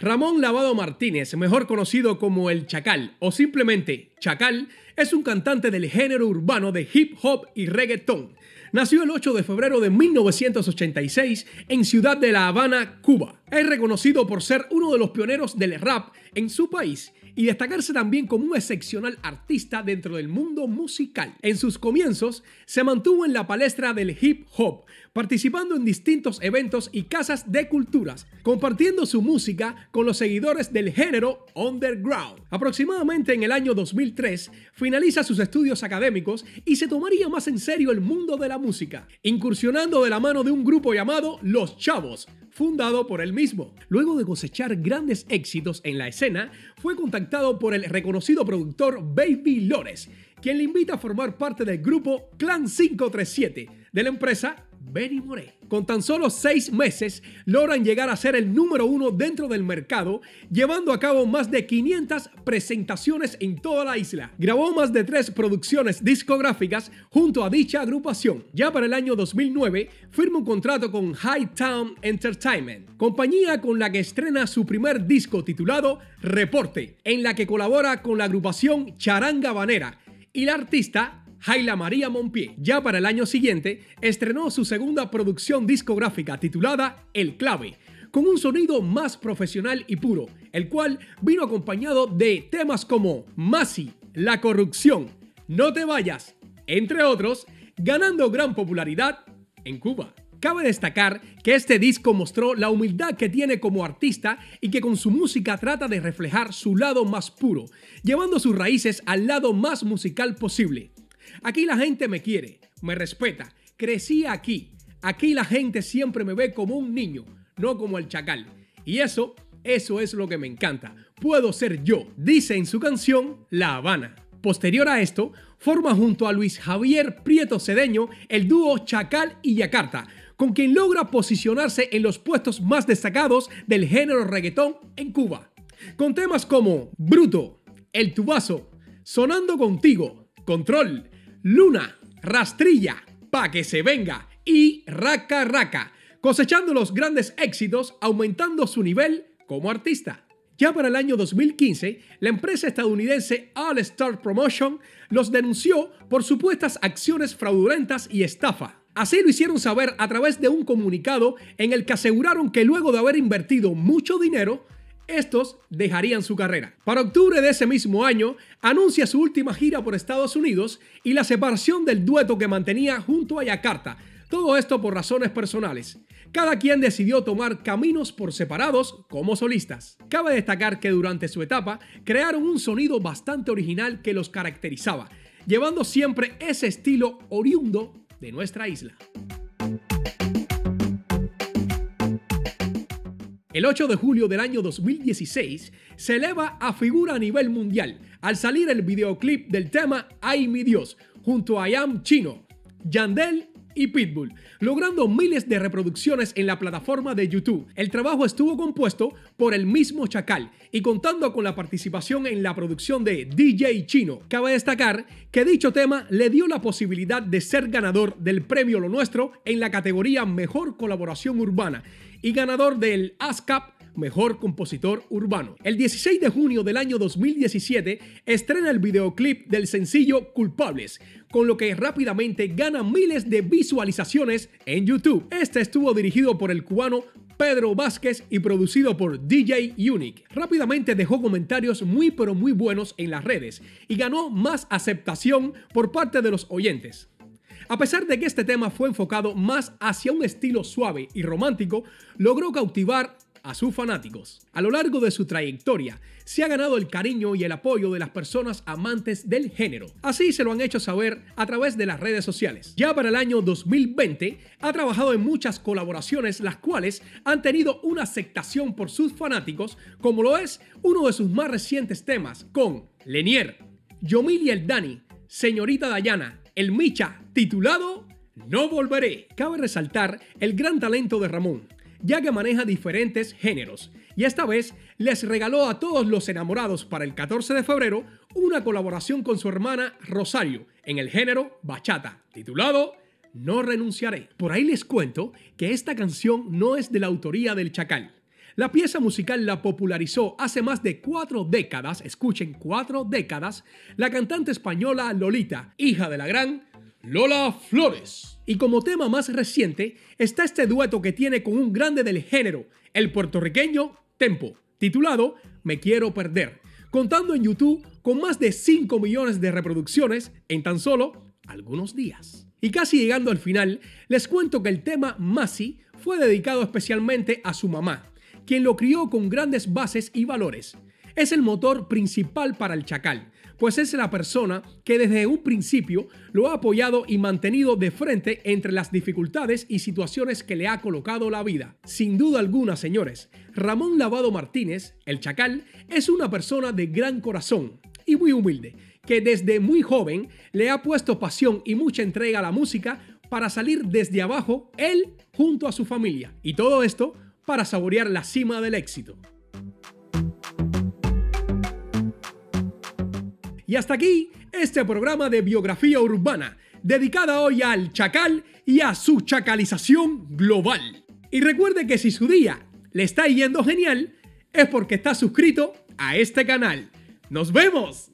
Ramón Lavado Martínez, mejor conocido como El Chacal o simplemente Chacal, es un cantante del género urbano de hip hop y reggaetón. Nació el 8 de febrero de 1986 en Ciudad de La Habana, Cuba. Es reconocido por ser uno de los pioneros del rap en su país y destacarse también como un excepcional artista dentro del mundo musical. En sus comienzos se mantuvo en la palestra del hip hop, participando en distintos eventos y casas de culturas, compartiendo su música con los seguidores del género underground. Aproximadamente en el año 2003 finaliza sus estudios académicos y se tomaría más en serio el mundo de la música, incursionando de la mano de un grupo llamado Los Chavos, fundado por él mismo. Luego de cosechar grandes éxitos en la escena, fue contactado por el reconocido productor Baby Lores, quien le invita a formar parte del grupo Clan 537 de la empresa Benny Moré. Con tan solo seis meses logran llegar a ser el número uno dentro del mercado, llevando a cabo más de 500 presentaciones en toda la isla. Grabó más de tres producciones discográficas junto a dicha agrupación. Ya para el año 2009 firma un contrato con High Town Entertainment, compañía con la que estrena su primer disco titulado Reporte, en la que colabora con la agrupación Charanga Banera y la artista Jaila María Monpié. Ya para el año siguiente, estrenó su segunda producción discográfica titulada El Clave, con un sonido más profesional y puro, el cual vino acompañado de temas como Masi, La Corrupción, No Te Vayas, entre otros, ganando gran popularidad en Cuba. Cabe destacar que este disco mostró la humildad que tiene como artista y que con su música trata de reflejar su lado más puro, llevando sus raíces al lado más musical posible. Aquí la gente me quiere, me respeta. Crecí aquí. Aquí la gente siempre me ve como un niño, no como el chacal. Y eso, eso es lo que me encanta. Puedo ser yo, dice en su canción La Habana. Posterior a esto, forma junto a Luis Javier Prieto Cedeño el dúo Chacal y Yakarta, con quien logra posicionarse en los puestos más destacados del género reggaetón en Cuba. Con temas como Bruto, El Tubazo, Sonando Contigo, Control, Luna, Rastrilla, Pa' que se venga y Raca Raca, cosechando los grandes éxitos, aumentando su nivel como artista. Ya para el año 2015, la empresa estadounidense All Star Promotion los denunció por supuestas acciones fraudulentas y estafa. Así lo hicieron saber a través de un comunicado en el que aseguraron que luego de haber invertido mucho dinero, estos dejarían su carrera. Para octubre de ese mismo año, anuncia su última gira por Estados Unidos y la separación del dueto que mantenía junto a Yakarta. Todo esto por razones personales. Cada quien decidió tomar caminos por separados como solistas. Cabe destacar que durante su etapa crearon un sonido bastante original que los caracterizaba, llevando siempre ese estilo oriundo de nuestra isla. El 8 de julio del año 2016 se eleva a figura a nivel mundial al salir el videoclip del tema Ay mi Dios junto a Yam Chino, Yandel y Pitbull, logrando miles de reproducciones en la plataforma de YouTube. El trabajo estuvo compuesto por el mismo Chacal y contando con la participación en la producción de DJ Chino. Cabe destacar que dicho tema le dio la posibilidad de ser ganador del premio Lo Nuestro en la categoría Mejor Colaboración Urbana y ganador del ASCAP Mejor Compositor Urbano. El 16 de junio del año 2017 estrena el videoclip del sencillo Culpables, con lo que rápidamente gana miles de visualizaciones en YouTube. Este estuvo dirigido por el cubano Pedro Vázquez y producido por DJ Unique. Rápidamente dejó comentarios muy pero muy buenos en las redes y ganó más aceptación por parte de los oyentes. A pesar de que este tema fue enfocado más hacia un estilo suave y romántico, logró cautivar a sus fanáticos. A lo largo de su trayectoria, se ha ganado el cariño y el apoyo de las personas amantes del género. Así se lo han hecho saber a través de las redes sociales. Ya para el año 2020, ha trabajado en muchas colaboraciones, las cuales han tenido una aceptación por sus fanáticos, como lo es uno de sus más recientes temas con Lenier, Yomil y el Dani, Señorita Dayana, el Micha, titulado No Volveré. Cabe resaltar el gran talento de Ramón, ya que maneja diferentes géneros, y esta vez les regaló a todos los enamorados para el 14 de febrero una colaboración con su hermana Rosario en el género bachata, titulado No renunciaré. Por ahí les cuento que esta canción no es de la autoría del Chacal. La pieza musical la popularizó hace más de cuatro décadas, escuchen, cuatro décadas, la cantante española Lolita, hija de la gran Lola Flores. Y como tema más reciente está este dueto que tiene con un grande del género, el puertorriqueño Tempo, titulado Me Quiero Perder, contando en YouTube con más de 5 millones de reproducciones en tan solo algunos días. Y casi llegando al final, les cuento que el tema Masi fue dedicado especialmente a su mamá, quien lo crió con grandes bases y valores. Es el motor principal para el chacal, pues es la persona que desde un principio lo ha apoyado y mantenido de frente entre las dificultades y situaciones que le ha colocado la vida. Sin duda alguna, señores, Ramón Lavado Martínez, el chacal, es una persona de gran corazón y muy humilde, que desde muy joven le ha puesto pasión y mucha entrega a la música para salir desde abajo él junto a su familia. Y todo esto para saborear la cima del éxito. Y hasta aquí este programa de biografía urbana, dedicada hoy al chacal y a su chacalización global. Y recuerde que si su día le está yendo genial, es porque está suscrito a este canal. ¡Nos vemos!